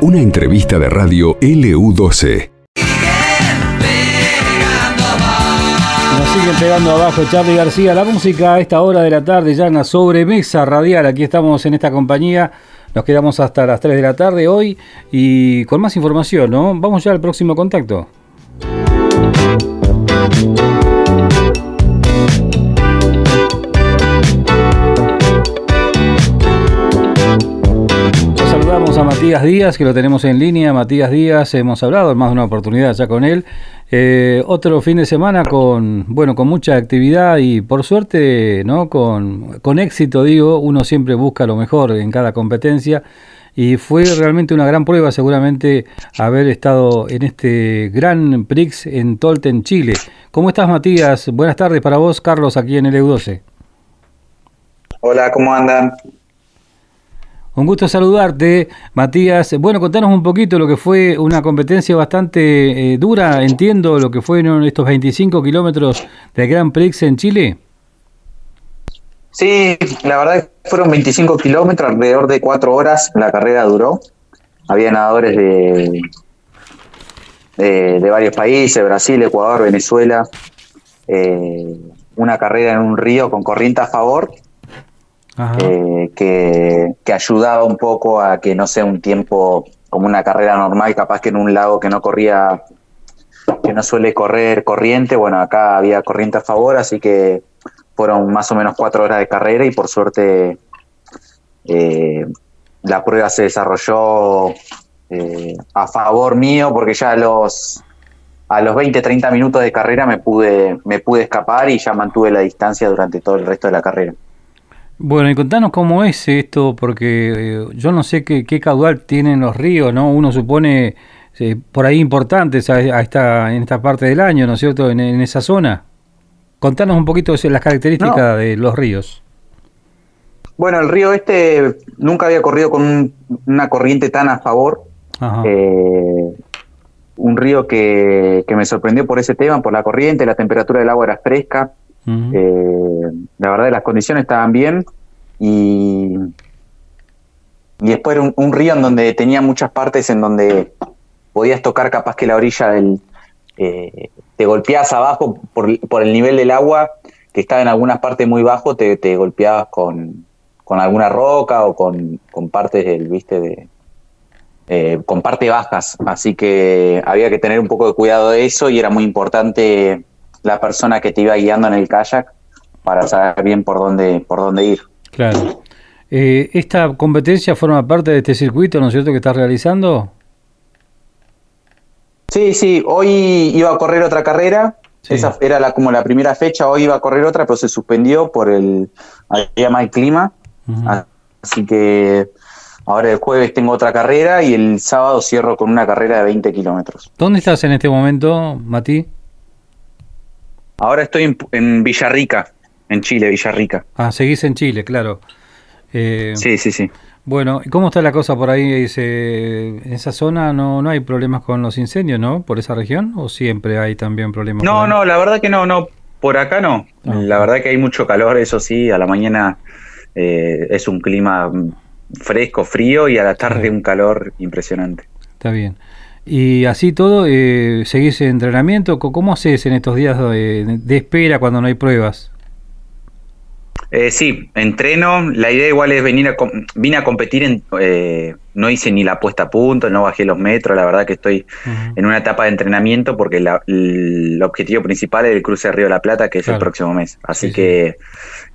Una entrevista de radio LU12. Nos siguen pegando abajo Charlie García. La música a esta hora de la tarde ya en la sobremesa radial. Aquí estamos en esta compañía. Nos quedamos hasta las 3 de la tarde hoy y con más información, ¿no? Vamos ya al próximo contacto. Matías Díaz, que lo tenemos en línea. Matías Díaz, hemos hablado en más de una oportunidad ya con él. Eh, otro fin de semana con, bueno, con mucha actividad y por suerte, ¿no? Con, con éxito, digo, uno siempre busca lo mejor en cada competencia y fue realmente una gran prueba seguramente haber estado en este gran Prix en Tolten, Chile. ¿Cómo estás Matías? Buenas tardes para vos, Carlos, aquí en el EU12. Hola, ¿cómo andan? Un gusto saludarte, Matías. Bueno, contanos un poquito lo que fue una competencia bastante eh, dura, entiendo, lo que fueron estos 25 kilómetros del Grand Prix en Chile. Sí, la verdad es que fueron 25 kilómetros, alrededor de cuatro horas la carrera duró. Había nadadores de, de, varios países, Brasil, Ecuador, Venezuela. Eh, una carrera en un río con corriente a favor eh, que, que, ayudaba un poco a que no sea un tiempo como una carrera normal, capaz que en un lago que no corría, que no suele correr corriente, bueno, acá había corriente a favor, así que fueron más o menos cuatro horas de carrera y por suerte eh, la prueba se desarrolló eh, a favor mío porque ya a los a los 20 30 minutos de carrera me pude me pude escapar y ya mantuve la distancia durante todo el resto de la carrera. Bueno, y contanos cómo es esto, porque eh, yo no sé qué, caudal tienen los ríos, ¿no? Uno supone eh, por ahí importantes a, esta, en esta parte del año, ¿no es cierto?, en, esa zona. Contanos un poquito de las características de los ríos. Bueno, el río este nunca había corrido con una corriente tan a favor. Eh, un río que, que, me sorprendió por ese tema, por la corriente, la temperatura del agua era fresca. Eh, la verdad, las condiciones estaban bien y, y después era un, río en donde tenía muchas partes en donde podías tocar capaz que la orilla del... Eh, te golpeabas abajo por, el nivel del agua, que estaba en algunas partes muy bajo, te, golpeabas con, con, alguna roca o con, con partes del, viste, de, eh, con partes bajas. Así que había que tener un poco de cuidado de eso y era muy importante la persona que te iba guiando en el kayak para saber bien por dónde, por dónde ir. Claro. Eh, ¿Esta competencia forma parte de este circuito, no es cierto, que estás realizando? Sí, sí, hoy iba a correr otra carrera, esa era la, como la primera fecha, hoy iba a correr otra, pero se suspendió por el, había mal clima, así que ahora el jueves tengo otra carrera y el sábado cierro con una carrera de 20 kilómetros. ¿Dónde estás en este momento, Mati? Ahora estoy en, Villarrica, en Chile, Villarrica. Ah, seguís en Chile, claro. Eh, sí, sí, sí. Bueno, ¿y cómo está la cosa por ahí? ¿En esa zona no, no hay problemas con los incendios, no? ¿Por esa región? ¿O siempre hay también problemas? No, no, la verdad que no, no. Por acá no. Ah. La verdad que hay mucho calor, eso sí. A la mañana eh, es un clima fresco, frío y a la tarde un calor impresionante. Está bien. Y así todo, eh, ¿seguís entrenamiento? ¿Cómo haces en estos días de, espera cuando no hay pruebas? Eh, sí, entreno. La idea igual es venir a, vine a competir. En, eh, no hice ni la puesta a punto, no bajé los metros. La verdad que estoy en una etapa de entrenamiento porque el objetivo principal es el cruce de Río de la Plata, que es el próximo mes. Así que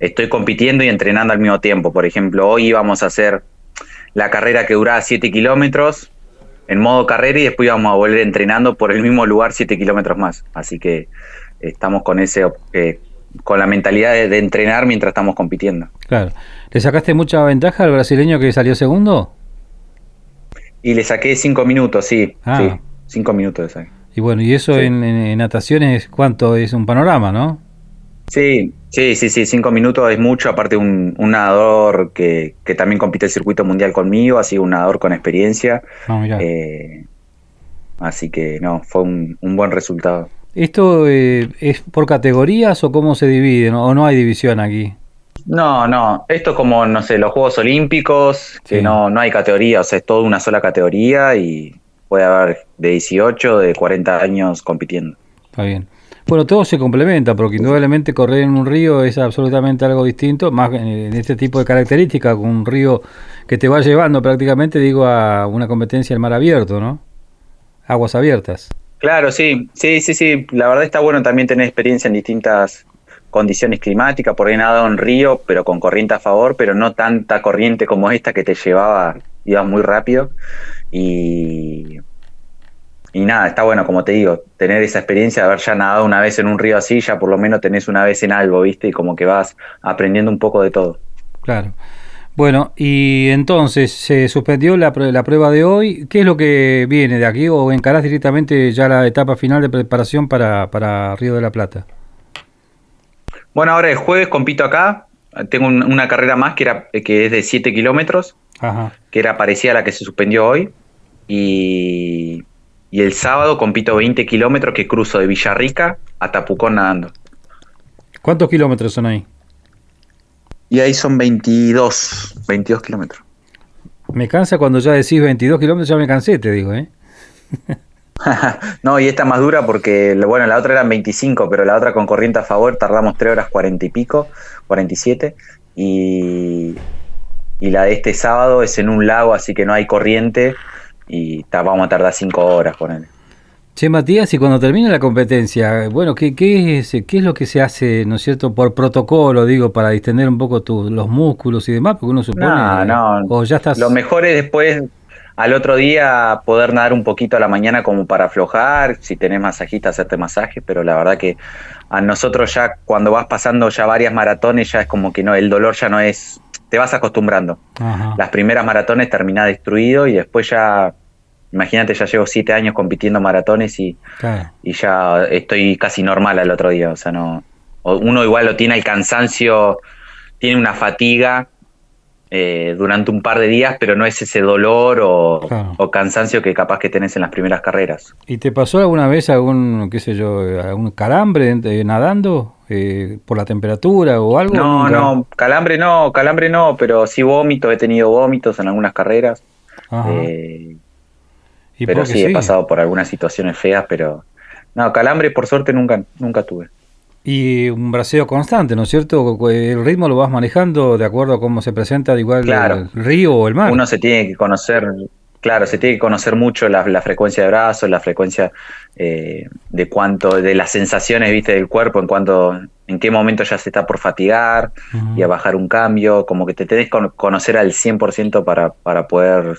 estoy compitiendo y entrenando al mismo tiempo. Por ejemplo, hoy íbamos a hacer la carrera que duraba 7 kilómetros en modo carrera y después íbamos a volver entrenando por el mismo lugar 7 kilómetros más. Así que estamos con ese eh, con la mentalidad de, entrenar mientras estamos compitiendo. Claro. ¿Le sacaste mucha ventaja al brasileño que salió segundo? Y le saqué 5 minutos, sí. Ah. Sí, 5 minutos de Y bueno, y eso en, en, nataciones, ¿cuánto es un panorama, no? Sí, sí, sí, sí, cinco minutos es mucho, aparte un, un nadador que, que, también compite el circuito mundial conmigo, así un nadador con experiencia. Eh, así que no, fue un, buen resultado. ¿Esto eh, es por categorías o cómo se divide? ¿O no hay división aquí? No, no, esto es como, no sé, los Juegos Olímpicos, que no, no hay categoría, o sea, es toda una sola categoría y puede haber de 18, de 40 años compitiendo. Está bien. Bueno, todo se complementa, porque indudablemente correr en un río es absolutamente algo distinto, más en este tipo de características, con un río que te va llevando prácticamente, digo, a una competencia en mar abierto, ¿no? Aguas abiertas. Claro, sí, sí, sí, sí. La verdad está bueno también tener experiencia en distintas condiciones climáticas, por ahí nada en río, pero con corriente a favor, pero no tanta corriente como esta que te llevaba, ibas muy rápido. Y, y nada, está bueno, como te digo, tener esa experiencia de haber ya nadado una vez en un río así, ya por lo menos tenés una vez en algo, ¿viste? Y como que vas aprendiendo un poco de todo. Claro. Bueno, y entonces se suspendió la, la prueba de hoy. ¿Qué es lo que viene de aquí o encarás directamente ya la etapa final de preparación para, para Río de la Plata? Bueno, ahora el jueves compito acá. Tengo una carrera más que, era, que es de 7 kilómetros, que era parecida a la que se suspendió hoy. Y, y el sábado compito 20 kilómetros que cruzo de Villarrica a Tapucón nadando. ¿Cuántos kilómetros son ahí? Y ahí son 22, 22 kilómetros. Me cansa cuando ya decís 22 kilómetros, ya me cansé, te digo, ¿eh? no, y esta más dura porque, bueno, la otra eran 25, pero la otra con corriente a favor tardamos 3 horas 40 y pico, 47. Y, y la de este sábado es en un lago, así que no hay corriente y vamos a tardar 5 horas con él. Che, Matías, y cuando termine la competencia, bueno, ¿qué, qué, es, ¿qué es lo que se hace, no es cierto, por protocolo, digo, para distender un poco los músculos y demás? Porque uno supone... No, no, o ya estás... lo mejor es después, al otro día, poder nadar un poquito a la mañana como para aflojar, si tenés masajista, hacerte masaje, pero la verdad que a nosotros ya, cuando vas pasando ya varias maratones, ya es como que no, el dolor ya no es... Te vas acostumbrando. Las primeras maratones terminás destruido y después ya Imagínate, ya llevo siete años compitiendo maratones y, y ya estoy casi normal al otro día. O sea, no. Uno igual lo tiene el cansancio, tiene una fatiga eh, durante un par de días, pero no es ese dolor o, cansancio que capaz que tenés en las primeras carreras. ¿Y te pasó alguna vez algún, qué sé yo, algún calambre nadando eh, por la temperatura o algo? No, no, calambre no, calambre no, pero sí vómitos, he tenido vómitos en algunas carreras. Eh, pero sí, he pasado por algunas situaciones feas, pero no, calambre por suerte nunca, nunca tuve. Y un braseo constante, ¿no es cierto? El ritmo lo vas manejando de acuerdo a cómo se presenta, igual el río o el mar. Uno se tiene que conocer, claro, se tiene que conocer mucho la, frecuencia de brazos, la frecuencia eh, de cuánto, de las sensaciones, viste, del cuerpo, en cuanto, en qué momento ya se está por fatigar y a bajar un cambio, como que te tenés que conocer al 100% para, para poder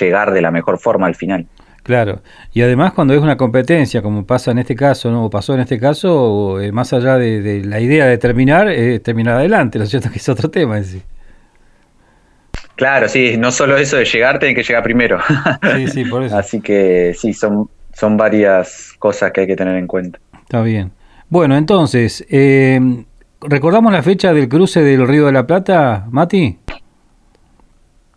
llegar de la mejor forma al final. Claro, y además cuando es una competencia, como pasa en este caso, ¿no? o pasó en este caso, eh, más allá de, la idea de terminar, es terminar adelante, ¿no es cierto? Que es otro tema en sí. Claro, sí, no solo eso de llegar, tiene que llegar primero. Sí, sí, por eso. Así que sí, son, son varias cosas que hay que tener en cuenta. Está bien. Bueno, entonces, eh, ¿recordamos la fecha del cruce del Río de la Plata, Mati?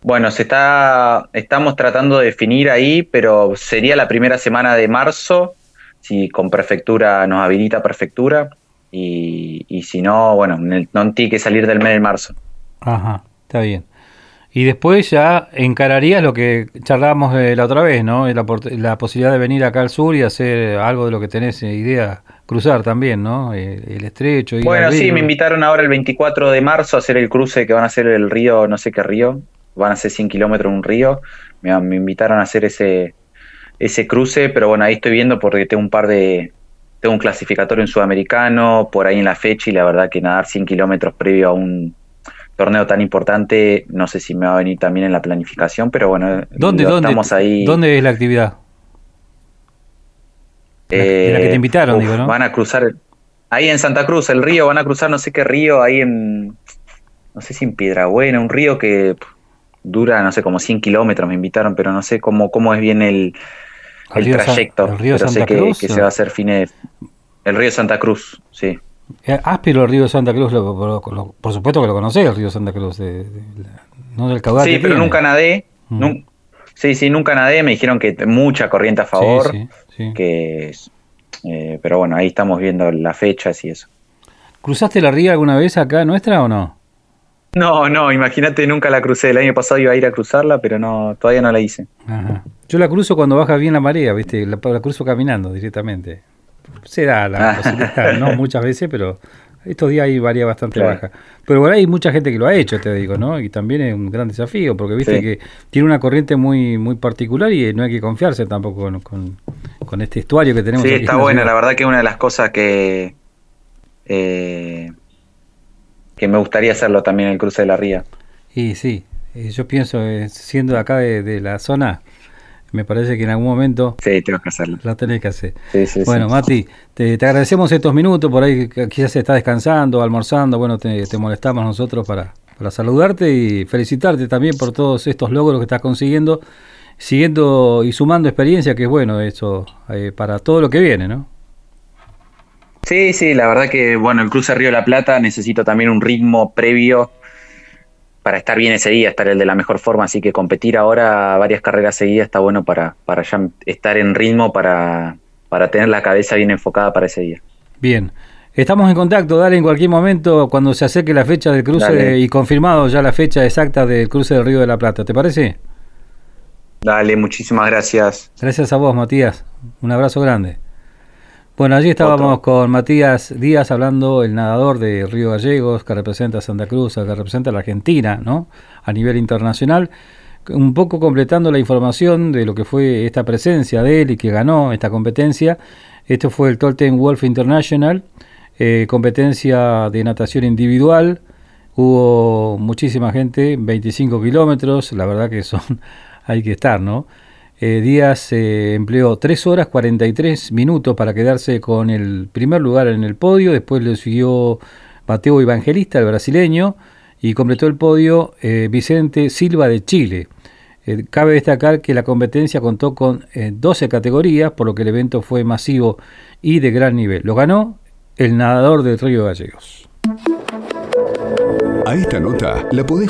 Bueno, se está, estamos tratando de definir ahí, pero sería la primera semana de marzo, si con prefectura nos habilita prefectura, y, y si no, bueno, no tiene que salir del mes de marzo. Ajá, está bien. Y después ya encararías lo que charlábamos la otra vez, ¿no? La, la, posibilidad de venir acá al sur y hacer algo de lo que tenés idea, cruzar también, ¿no? El, estrecho. bueno, sí, me invitaron ahora el 24 de marzo a hacer el cruce que van a hacer el río, no sé qué río, van a ser 100 kilómetros en un río. Me, invitaron a hacer ese, ese cruce, pero bueno, ahí estoy viendo porque tengo un par de. Tengo un clasificatorio en sudamericano, por ahí en la fecha, y la verdad que nadar 100 kilómetros previo a un torneo tan importante, no sé si me va a venir también en la planificación, pero bueno, ¿dónde, dónde, estamos ahí. ¿Dónde es la actividad? Eh, la que te invitaron, digo, ¿no? Van a cruzar. Ahí en Santa Cruz, el río, van a cruzar no sé qué río, ahí en. No sé si en Piedrabuena, un río que dura, no sé, como 100 kilómetros me invitaron, pero no sé cómo, cómo es bien el, el, trayecto. el río pero Santa sé que, que, se va a hacer fines. El río Santa Cruz, sí. Eh, áspero el río Santa Cruz, por supuesto que lo conocés, el río Santa Cruz, no del caudal. Sí, pero nunca nadé. Mm. sí, sí, nunca nadé. Me dijeron que mucha corriente a favor. que eh, Pero bueno, ahí estamos viendo las fechas y eso. ¿Cruzaste la ría alguna vez acá nuestra o no? No, no, imagínate, nunca la crucé. El año pasado iba a ir a cruzarla, pero no, todavía no la hice. Yo la cruzo cuando baja bien la marea, ¿viste? La, cruzo caminando directamente. Se da la ah. posibilidad, no muchas veces, pero estos días ahí varía bastante baja. Pero bueno, hay mucha gente que lo ha hecho, te digo, ¿no? Y también es un gran desafío, porque viste que tiene una corriente muy muy particular y no hay que confiarse tampoco con, con, este estuario que tenemos. Sí, está buena, la verdad que es una de las cosas que... Eh, que me gustaría hacerlo también el cruce de la ría. Y sí, yo pienso, eh, siendo de acá de, la zona, me parece que en algún momento... Sí, tengo que hacerlo. La tenés que hacer. bueno, Mati, te, agradecemos estos minutos, por ahí quizás estás descansando, almorzando, bueno, te, molestamos nosotros para, para saludarte y felicitarte también por todos estos logros que estás consiguiendo, siguiendo y sumando experiencia, que es bueno eso eh, para todo lo que viene, ¿no? Sí, sí, la verdad que, bueno, el cruce Río de la Plata necesito también un ritmo previo para estar bien ese día, estar el de la mejor forma, así que competir ahora varias carreras seguidas está bueno para, para ya estar en ritmo, para, para tener la cabeza bien enfocada para ese día. Bien. Estamos en contacto, dale en cualquier momento cuando se acerque la fecha del cruce y confirmado ya la fecha exacta del cruce del Río de la Plata, ¿te parece? Dale, muchísimas gracias. Gracias a vos, Matías. Un abrazo grande. Bueno, allí estábamos con Matías Díaz hablando, el nadador de Río Gallegos, que representa a Santa Cruz, que representa a la Argentina, ¿no? A nivel internacional. Un poco completando la información de lo que fue esta presencia de él y que ganó esta competencia. Esto fue el Tolten Wolf International, eh, competencia de natación individual. Hubo muchísima gente, 25 kilómetros, la verdad que son, hay que estar, ¿no? Eh, Díaz eh, empleó 3 horas 43 minutos para quedarse con el primer lugar en el podio, después le siguió Mateo Evangelista, el brasileño, y completó el podio eh, Vicente Silva de Chile. cabe destacar que la competencia contó con 12 categorías, por lo que el evento fue masivo y de gran nivel. Lo ganó el nadador del Río Gallegos. A esta nota la podés